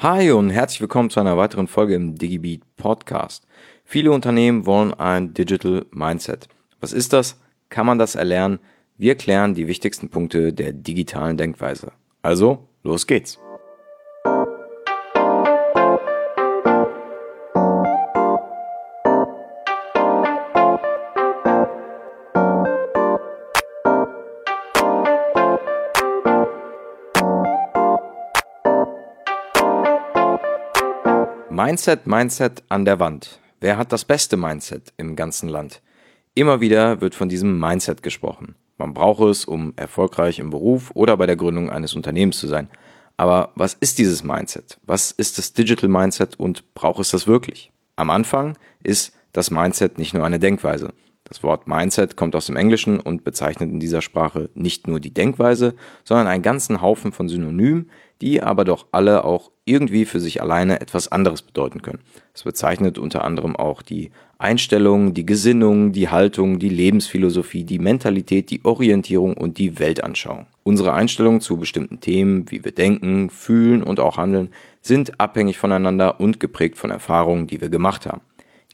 Hi und herzlich willkommen zu einer weiteren Folge im DigiBeat Podcast. Viele Unternehmen wollen ein Digital Mindset. Was ist das? Kann man das erlernen? Wir klären die wichtigsten Punkte der digitalen Denkweise. Also, los geht's. Mindset, Mindset an der Wand. Wer hat das beste Mindset im ganzen Land? Immer wieder wird von diesem Mindset gesprochen. Man braucht es, um erfolgreich im Beruf oder bei der Gründung eines Unternehmens zu sein. Aber was ist dieses Mindset? Was ist das Digital Mindset und braucht es das wirklich? Am Anfang ist das Mindset nicht nur eine Denkweise. Das Wort Mindset kommt aus dem Englischen und bezeichnet in dieser Sprache nicht nur die Denkweise, sondern einen ganzen Haufen von Synonymen, die aber doch alle auch irgendwie für sich alleine etwas anderes bedeuten können. Es bezeichnet unter anderem auch die Einstellung, die Gesinnung, die Haltung, die Lebensphilosophie, die Mentalität, die Orientierung und die Weltanschauung. Unsere Einstellungen zu bestimmten Themen, wie wir denken, fühlen und auch handeln, sind abhängig voneinander und geprägt von Erfahrungen, die wir gemacht haben.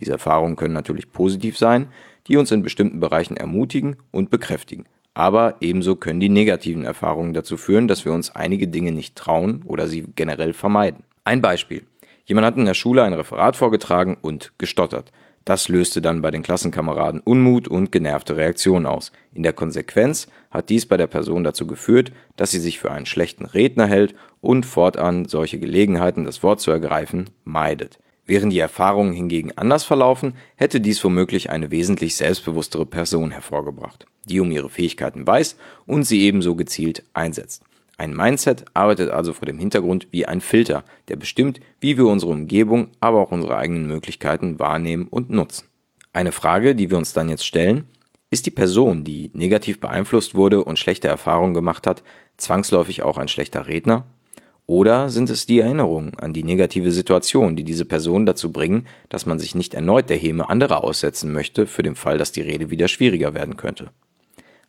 Diese Erfahrungen können natürlich positiv sein, die uns in bestimmten Bereichen ermutigen und bekräftigen. Aber ebenso können die negativen Erfahrungen dazu führen, dass wir uns einige Dinge nicht trauen oder sie generell vermeiden. Ein Beispiel. Jemand hat in der Schule ein Referat vorgetragen und gestottert. Das löste dann bei den Klassenkameraden Unmut und genervte Reaktionen aus. In der Konsequenz hat dies bei der Person dazu geführt, dass sie sich für einen schlechten Redner hält und fortan solche Gelegenheiten, das Wort zu ergreifen, meidet. Wären die Erfahrungen hingegen anders verlaufen, hätte dies womöglich eine wesentlich selbstbewusstere Person hervorgebracht, die um ihre Fähigkeiten weiß und sie ebenso gezielt einsetzt. Ein Mindset arbeitet also vor dem Hintergrund wie ein Filter, der bestimmt, wie wir unsere Umgebung, aber auch unsere eigenen Möglichkeiten wahrnehmen und nutzen. Eine Frage, die wir uns dann jetzt stellen, ist die Person, die negativ beeinflusst wurde und schlechte Erfahrungen gemacht hat, zwangsläufig auch ein schlechter Redner? Oder sind es die Erinnerungen an die negative Situation, die diese Person dazu bringen, dass man sich nicht erneut der Häme anderer aussetzen möchte, für den Fall, dass die Rede wieder schwieriger werden könnte?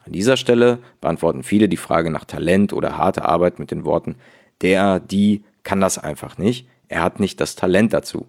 An dieser Stelle beantworten viele die Frage nach Talent oder harter Arbeit mit den Worten, der, die kann das einfach nicht, er hat nicht das Talent dazu.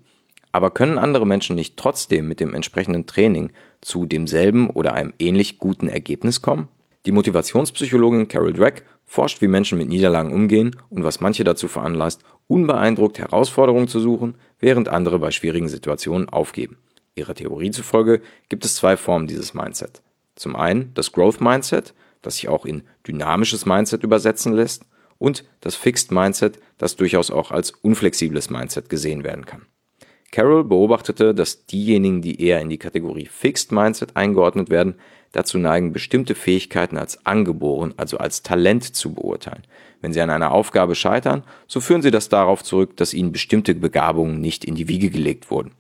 Aber können andere Menschen nicht trotzdem mit dem entsprechenden Training zu demselben oder einem ähnlich guten Ergebnis kommen? Die Motivationspsychologin Carol Dweck forscht, wie Menschen mit Niederlagen umgehen und was manche dazu veranlasst, unbeeindruckt Herausforderungen zu suchen, während andere bei schwierigen Situationen aufgeben. Ihrer Theorie zufolge gibt es zwei Formen dieses Mindset. Zum einen das Growth Mindset, das sich auch in dynamisches Mindset übersetzen lässt, und das Fixed Mindset, das durchaus auch als unflexibles Mindset gesehen werden kann. Carol beobachtete, dass diejenigen, die eher in die Kategorie Fixed Mindset eingeordnet werden, dazu neigen, bestimmte Fähigkeiten als angeboren, also als Talent zu beurteilen. Wenn sie an einer Aufgabe scheitern, so führen sie das darauf zurück, dass ihnen bestimmte Begabungen nicht in die Wiege gelegt wurden.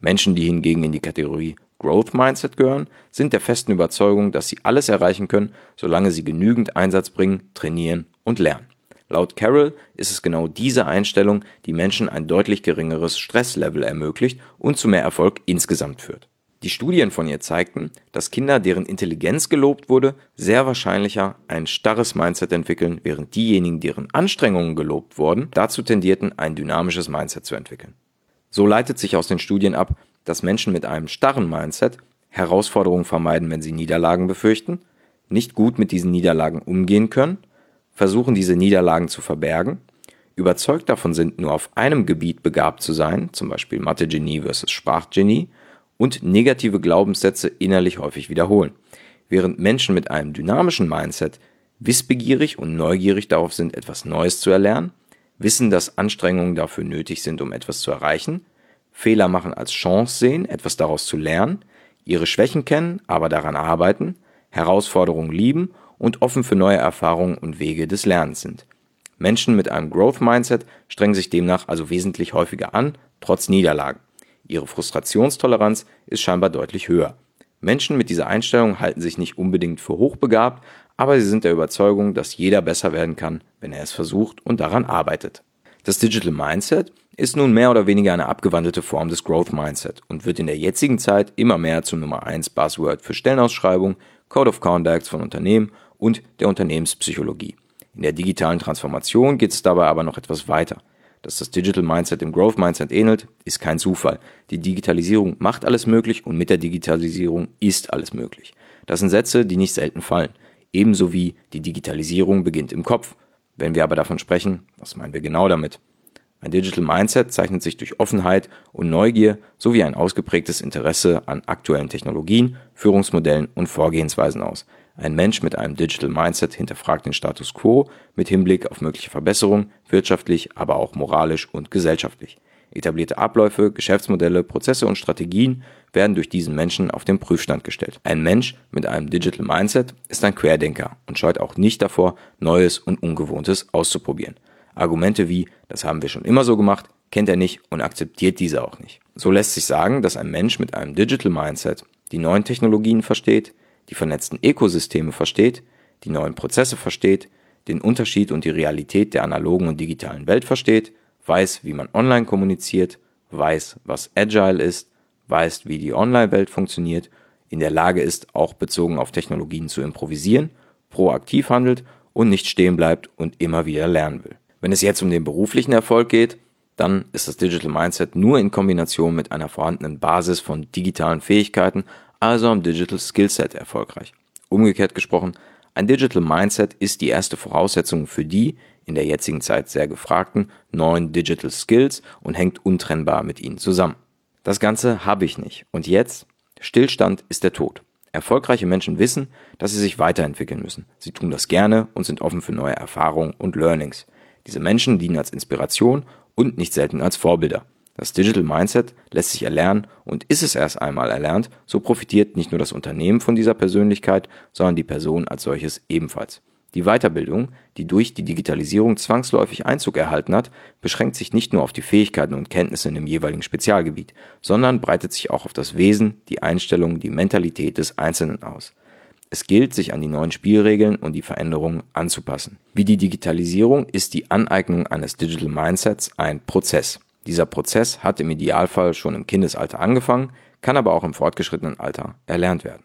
Menschen, die hingegen in die Kategorie Growth Mindset gehören, sind der festen Überzeugung, dass sie alles erreichen können, solange sie genügend Einsatz bringen, trainieren und lernen. Laut Carroll ist es genau diese Einstellung, die Menschen ein deutlich geringeres Stresslevel ermöglicht und zu mehr Erfolg insgesamt führt. Die Studien von ihr zeigten, dass Kinder, deren Intelligenz gelobt wurde, sehr wahrscheinlicher ein starres Mindset entwickeln, während diejenigen, deren Anstrengungen gelobt wurden, dazu tendierten, ein dynamisches Mindset zu entwickeln. So leitet sich aus den Studien ab, dass Menschen mit einem starren Mindset Herausforderungen vermeiden, wenn sie Niederlagen befürchten, nicht gut mit diesen Niederlagen umgehen können, versuchen diese Niederlagen zu verbergen, überzeugt davon sind, nur auf einem Gebiet begabt zu sein, zum Beispiel Mathe-Genie versus Sprachgenie, und negative Glaubenssätze innerlich häufig wiederholen. Während Menschen mit einem dynamischen Mindset wissbegierig und neugierig darauf sind, etwas Neues zu erlernen, wissen, dass Anstrengungen dafür nötig sind, um etwas zu erreichen, Fehler machen als Chance sehen, etwas daraus zu lernen, ihre Schwächen kennen, aber daran arbeiten, Herausforderungen lieben und offen für neue Erfahrungen und Wege des Lernens sind. Menschen mit einem Growth Mindset strengen sich demnach also wesentlich häufiger an, trotz Niederlagen. Ihre Frustrationstoleranz ist scheinbar deutlich höher. Menschen mit dieser Einstellung halten sich nicht unbedingt für hochbegabt, aber sie sind der Überzeugung, dass jeder besser werden kann, wenn er es versucht und daran arbeitet. Das Digital Mindset ist nun mehr oder weniger eine abgewandelte Form des Growth Mindset und wird in der jetzigen Zeit immer mehr zum Nummer 1 Buzzword für Stellenausschreibung, Code of Conduct von Unternehmen und der Unternehmenspsychologie. In der digitalen Transformation geht es dabei aber noch etwas weiter. Dass das Digital Mindset dem Growth Mindset ähnelt, ist kein Zufall. Die Digitalisierung macht alles möglich und mit der Digitalisierung ist alles möglich. Das sind Sätze, die nicht selten fallen. Ebenso wie die Digitalisierung beginnt im Kopf. Wenn wir aber davon sprechen, was meinen wir genau damit? Ein Digital Mindset zeichnet sich durch Offenheit und Neugier sowie ein ausgeprägtes Interesse an aktuellen Technologien, Führungsmodellen und Vorgehensweisen aus. Ein Mensch mit einem Digital Mindset hinterfragt den Status quo mit Hinblick auf mögliche Verbesserungen, wirtschaftlich, aber auch moralisch und gesellschaftlich. Etablierte Abläufe, Geschäftsmodelle, Prozesse und Strategien werden durch diesen Menschen auf den Prüfstand gestellt. Ein Mensch mit einem Digital Mindset ist ein Querdenker und scheut auch nicht davor, Neues und Ungewohntes auszuprobieren. Argumente wie, das haben wir schon immer so gemacht, kennt er nicht und akzeptiert diese auch nicht. So lässt sich sagen, dass ein Mensch mit einem Digital Mindset die neuen Technologien versteht, die vernetzten Ökosysteme versteht, die neuen Prozesse versteht, den Unterschied und die Realität der analogen und digitalen Welt versteht, weiß, wie man online kommuniziert, weiß, was Agile ist, weiß, wie die Online-Welt funktioniert, in der Lage ist, auch bezogen auf Technologien zu improvisieren, proaktiv handelt und nicht stehen bleibt und immer wieder lernen will. Wenn es jetzt um den beruflichen Erfolg geht, dann ist das Digital Mindset nur in Kombination mit einer vorhandenen Basis von digitalen Fähigkeiten also am Digital Skillset erfolgreich. Umgekehrt gesprochen, ein Digital Mindset ist die erste Voraussetzung für die in der jetzigen Zeit sehr gefragten neuen Digital Skills und hängt untrennbar mit ihnen zusammen. Das Ganze habe ich nicht. Und jetzt? Stillstand ist der Tod. Erfolgreiche Menschen wissen, dass sie sich weiterentwickeln müssen. Sie tun das gerne und sind offen für neue Erfahrungen und Learnings. Diese Menschen dienen als Inspiration und nicht selten als Vorbilder. Das Digital Mindset lässt sich erlernen und ist es erst einmal erlernt, so profitiert nicht nur das Unternehmen von dieser Persönlichkeit, sondern die Person als solches ebenfalls. Die Weiterbildung, die durch die Digitalisierung zwangsläufig Einzug erhalten hat, beschränkt sich nicht nur auf die Fähigkeiten und Kenntnisse in dem jeweiligen Spezialgebiet, sondern breitet sich auch auf das Wesen, die Einstellung, die Mentalität des Einzelnen aus. Es gilt, sich an die neuen Spielregeln und die Veränderungen anzupassen. Wie die Digitalisierung ist die Aneignung eines Digital Mindsets ein Prozess. Dieser Prozess hat im Idealfall schon im Kindesalter angefangen, kann aber auch im fortgeschrittenen Alter erlernt werden.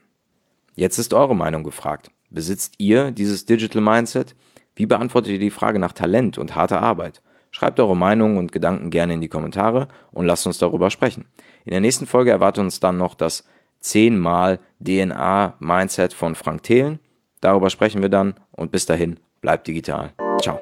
Jetzt ist eure Meinung gefragt. Besitzt ihr dieses Digital Mindset? Wie beantwortet ihr die Frage nach Talent und harter Arbeit? Schreibt eure Meinung und Gedanken gerne in die Kommentare und lasst uns darüber sprechen. In der nächsten Folge erwartet uns dann noch das 10 mal DNA Mindset von Frank Thelen. Darüber sprechen wir dann und bis dahin bleibt digital. Ciao.